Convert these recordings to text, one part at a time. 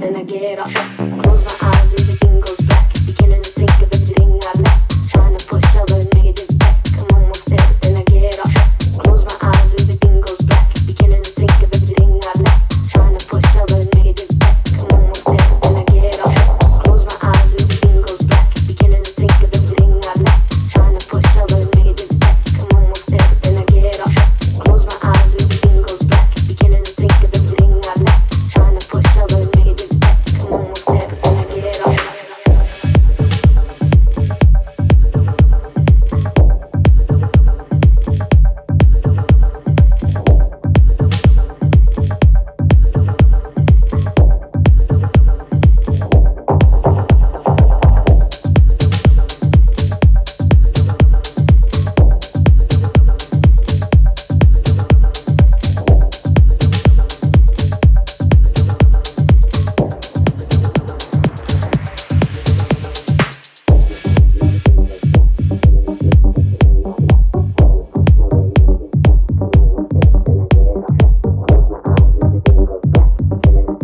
then I get up. Close my eyes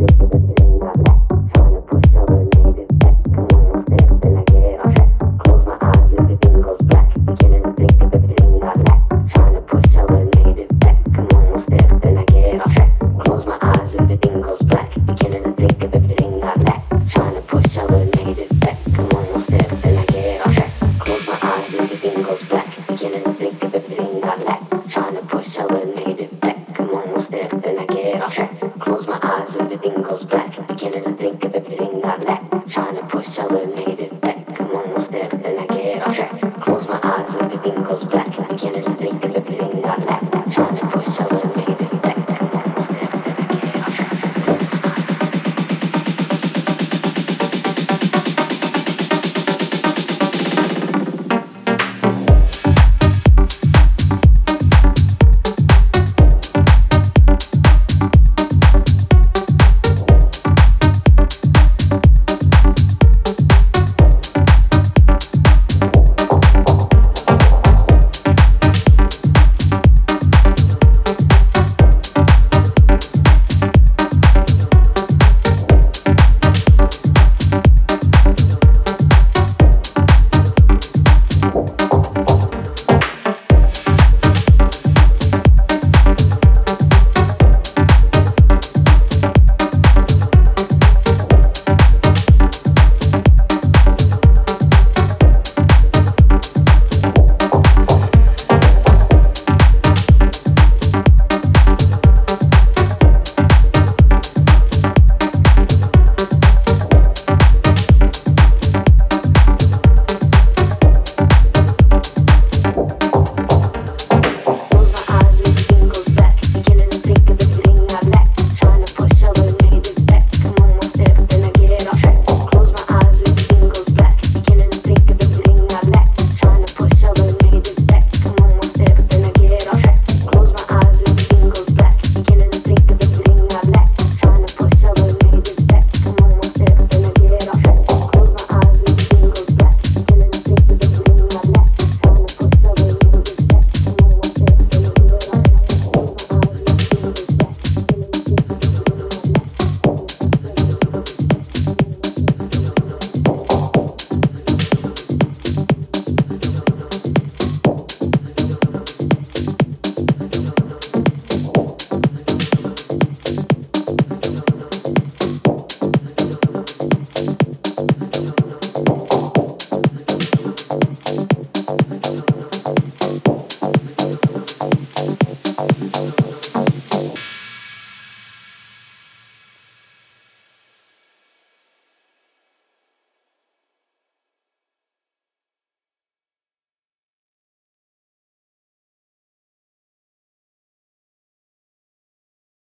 to got that. Trying to push, I eliminated.